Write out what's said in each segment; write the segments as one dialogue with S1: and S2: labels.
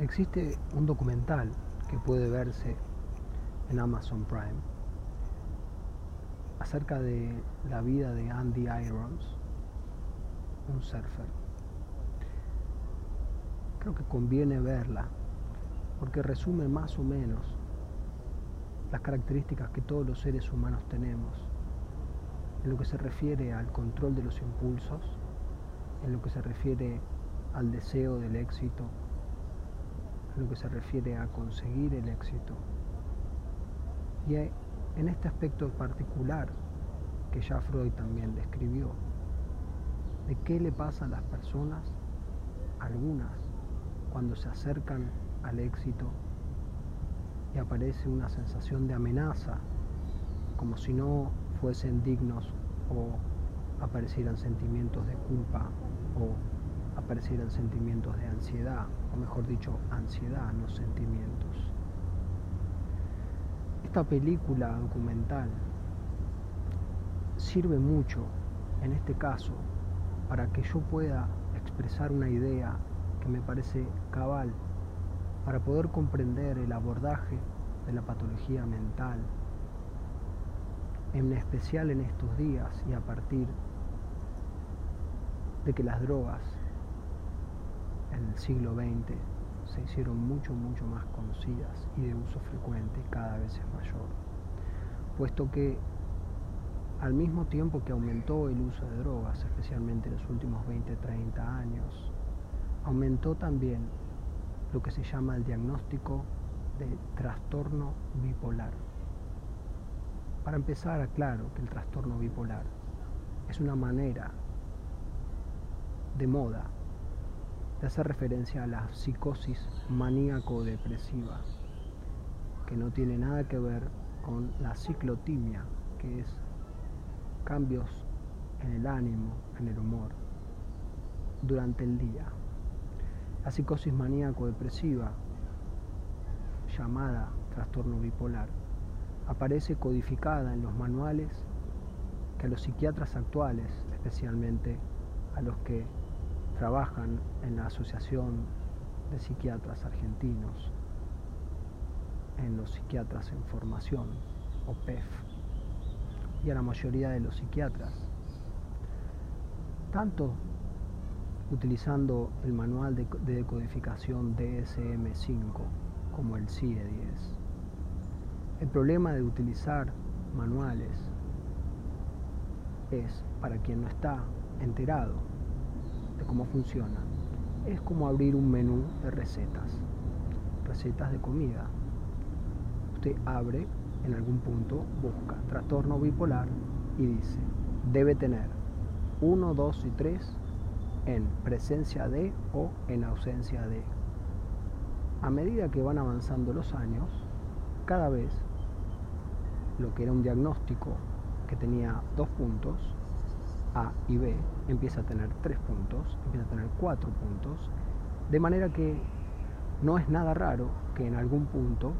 S1: existe un documental que puede verse en Amazon Prime acerca de la vida de Andy Irons, un surfer. Creo que conviene verla porque resume más o menos las características que todos los seres humanos tenemos en lo que se refiere al control de los impulsos, en lo que se refiere al deseo del éxito, en lo que se refiere a conseguir el éxito. Y en este aspecto particular que ya Freud también describió, de qué le pasa a las personas, algunas, cuando se acercan al éxito y aparece una sensación de amenaza, como si no fuesen dignos o aparecieran sentimientos de culpa o aparecieran sentimientos de ansiedad, o mejor dicho, ansiedad, no sentimientos. Esta película documental sirve mucho, en este caso, para que yo pueda expresar una idea que me parece cabal, para poder comprender el abordaje de la patología mental, en especial en estos días y a partir de que las drogas en el siglo XX se hicieron mucho, mucho más conocidas y de uso frecuente cada vez es mayor, puesto que al mismo tiempo que aumentó el uso de drogas, especialmente en los últimos 20, 30 años, aumentó también lo que se llama el diagnóstico de trastorno bipolar. Para empezar, aclaro que el trastorno bipolar es una manera de moda de hacer referencia a la psicosis maníaco-depresiva, que no tiene nada que ver con la ciclotimia, que es cambios en el ánimo, en el humor, durante el día. La psicosis maníaco-depresiva, llamada trastorno bipolar, aparece codificada en los manuales que a los psiquiatras actuales, especialmente a los que trabajan en la Asociación de Psiquiatras Argentinos, en los psiquiatras en formación, o PEF, y a la mayoría de los psiquiatras, tanto utilizando el manual de, decodificación DSM5 como el CIE-10. El problema de utilizar manuales es, para quien no está enterado cómo funciona, es como abrir un menú de recetas, recetas de comida. Usted abre en algún punto, busca trastorno bipolar y dice, debe tener 1, 2 y 3 en presencia de o en ausencia de. A medida que van avanzando los años, cada vez lo que era un diagnóstico que tenía dos puntos, A y B, empieza a tener tres puntos, empieza a tener cuatro puntos, de manera que no es nada raro que en algún punto,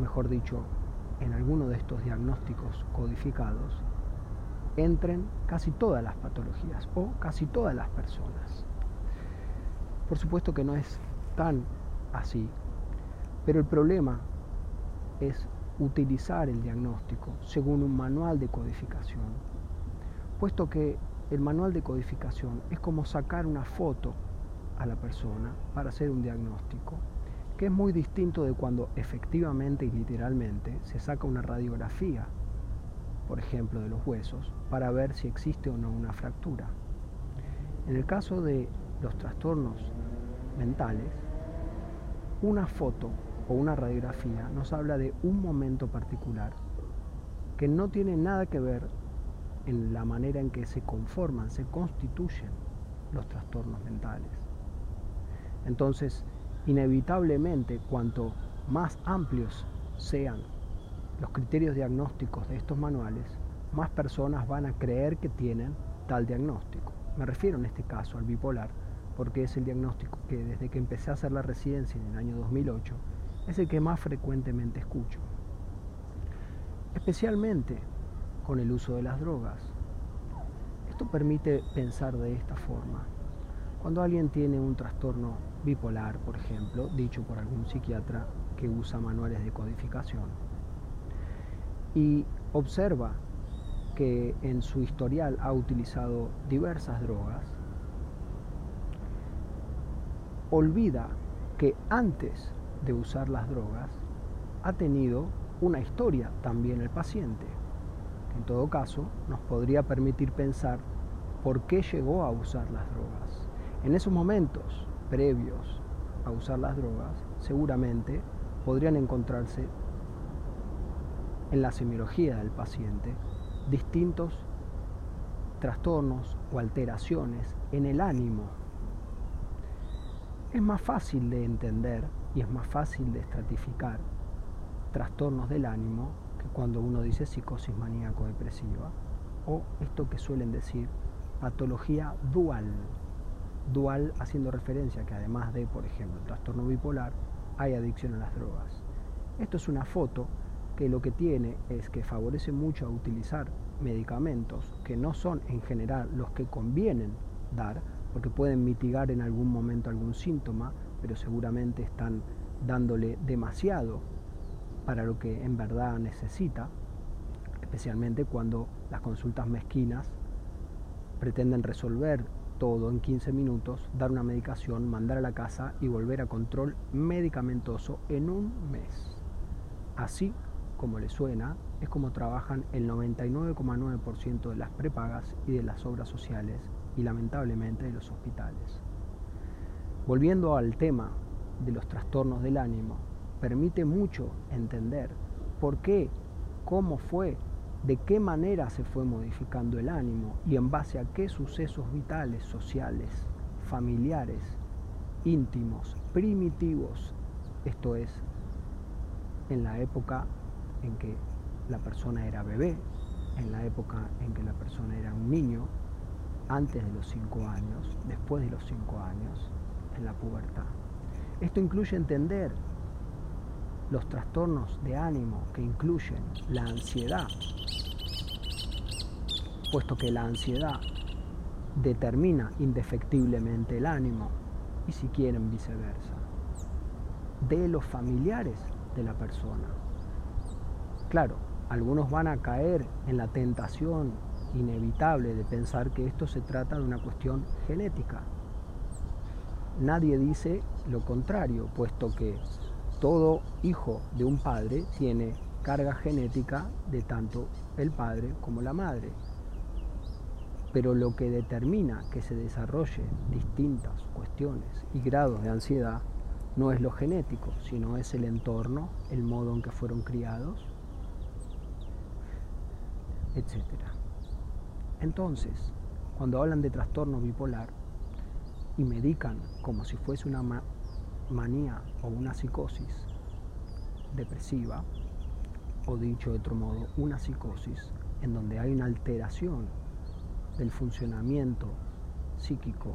S1: mejor dicho, en alguno de estos diagnósticos codificados, entren casi todas las patologías o casi todas las personas. Por supuesto que no es tan así, pero el problema es utilizar el diagnóstico según un manual de codificación, puesto que el manual de codificación es como sacar una foto a la persona para hacer un diagnóstico, que es muy distinto de cuando efectivamente y literalmente se saca una radiografía por ejemplo, de los huesos, para ver si existe o no una fractura. En el caso de los trastornos mentales, una foto o una radiografía nos habla de un momento particular que no tiene nada que ver en la manera en que se conforman, se constituyen los trastornos mentales. Entonces, inevitablemente, cuanto más amplios sean los criterios diagnósticos de estos manuales, más personas van a creer que tienen tal diagnóstico. Me refiero en este caso al bipolar, porque es el diagnóstico que desde que empecé a hacer la residencia en el año 2008, es el que más frecuentemente escucho. Especialmente con el uso de las drogas. Esto permite pensar de esta forma. Cuando alguien tiene un trastorno bipolar, por ejemplo, dicho por algún psiquiatra que usa manuales de codificación, y observa que en su historial ha utilizado diversas drogas, olvida que antes de usar las drogas ha tenido una historia también el paciente. En todo caso, nos podría permitir pensar por qué llegó a usar las drogas. En esos momentos previos a usar las drogas, seguramente podrían encontrarse en la semiología del paciente distintos trastornos o alteraciones en el ánimo. Es más fácil de entender y es más fácil de estratificar trastornos del ánimo cuando uno dice psicosis maníaco-depresiva o esto que suelen decir patología dual. Dual haciendo referencia que además de, por ejemplo, trastorno bipolar, hay adicción a las drogas. Esto es una foto que lo que tiene es que favorece mucho a utilizar medicamentos que no son en general los que convienen dar, porque pueden mitigar en algún momento algún síntoma, pero seguramente están dándole demasiado para lo que en verdad necesita, especialmente cuando las consultas mezquinas pretenden resolver todo en 15 minutos, dar una medicación, mandar a la casa y volver a control medicamentoso en un mes. Así como le suena, es como trabajan el 99,9% de las prepagas y de las obras sociales y lamentablemente de los hospitales. Volviendo al tema de los trastornos del ánimo, permite mucho entender por qué, cómo fue, de qué manera se fue modificando el ánimo y en base a qué sucesos vitales, sociales, familiares, íntimos, primitivos, esto es, en la época en que la persona era bebé, en la época en que la persona era un niño, antes de los cinco años, después de los cinco años, en la pubertad. Esto incluye entender los trastornos de ánimo que incluyen la ansiedad, puesto que la ansiedad determina indefectiblemente el ánimo y si quieren viceversa, de los familiares de la persona. Claro, algunos van a caer en la tentación inevitable de pensar que esto se trata de una cuestión genética. Nadie dice lo contrario, puesto que todo hijo de un padre tiene carga genética de tanto el padre como la madre. Pero lo que determina que se desarrolle distintas cuestiones y grados de ansiedad no es lo genético, sino es el entorno, el modo en que fueron criados, etc. Entonces, cuando hablan de trastorno bipolar y medican como si fuese una manía o una psicosis depresiva, o dicho de otro modo, una psicosis en donde hay una alteración del funcionamiento psíquico,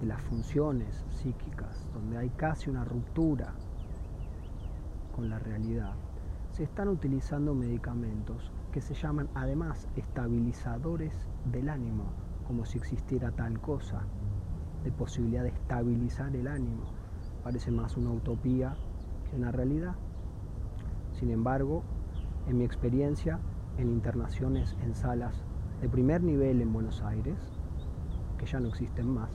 S1: de las funciones psíquicas, donde hay casi una ruptura con la realidad, se están utilizando medicamentos que se llaman además estabilizadores del ánimo, como si existiera tal cosa, de posibilidad de estabilizar el ánimo parece más una utopía que una realidad. Sin embargo, en mi experiencia en internaciones en salas de primer nivel en Buenos Aires, que ya no existen más,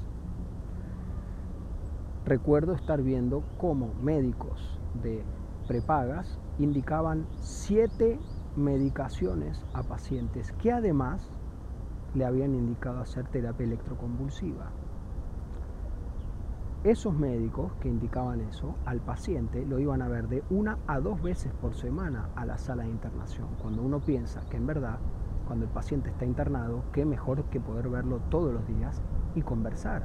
S1: recuerdo estar viendo cómo médicos de prepagas indicaban siete medicaciones a pacientes que además le habían indicado hacer terapia electroconvulsiva. Esos médicos que indicaban eso al paciente lo iban a ver de una a dos veces por semana a la sala de internación. Cuando uno piensa que en verdad, cuando el paciente está internado, qué mejor que poder verlo todos los días y conversar.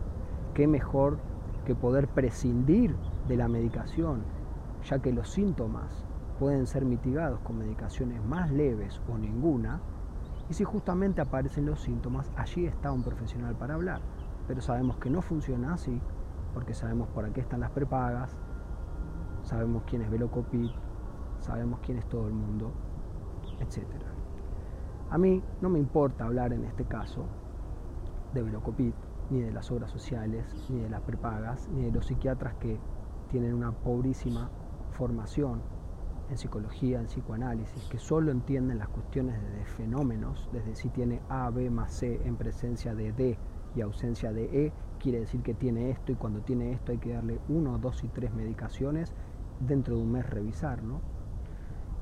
S1: Qué mejor que poder prescindir de la medicación, ya que los síntomas pueden ser mitigados con medicaciones más leves o ninguna. Y si justamente aparecen los síntomas, allí está un profesional para hablar. Pero sabemos que no funciona así porque sabemos por qué están las prepagas, sabemos quién es Velocopit, sabemos quién es todo el mundo, etc. A mí no me importa hablar en este caso de Velocopit, ni de las obras sociales, ni de las prepagas, ni de los psiquiatras que tienen una pobrísima formación en psicología, en psicoanálisis, que solo entienden las cuestiones de fenómenos, desde si tiene A, B más C en presencia de D y ausencia de E, quiere decir que tiene esto y cuando tiene esto hay que darle uno, dos y tres medicaciones, dentro de un mes revisar, ¿no?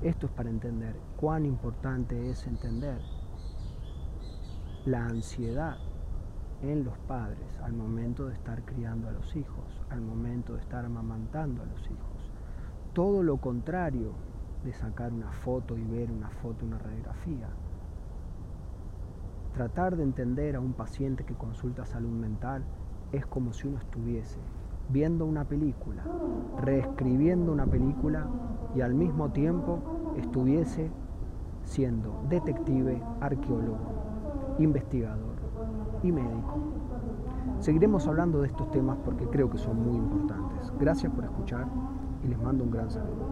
S1: Esto es para entender cuán importante es entender la ansiedad en los padres al momento de estar criando a los hijos, al momento de estar amamantando a los hijos. Todo lo contrario de sacar una foto y ver una foto, una radiografía. Tratar de entender a un paciente que consulta salud mental es como si uno estuviese viendo una película, reescribiendo una película y al mismo tiempo estuviese siendo detective, arqueólogo, investigador y médico. Seguiremos hablando de estos temas porque creo que son muy importantes. Gracias por escuchar y les mando un gran saludo.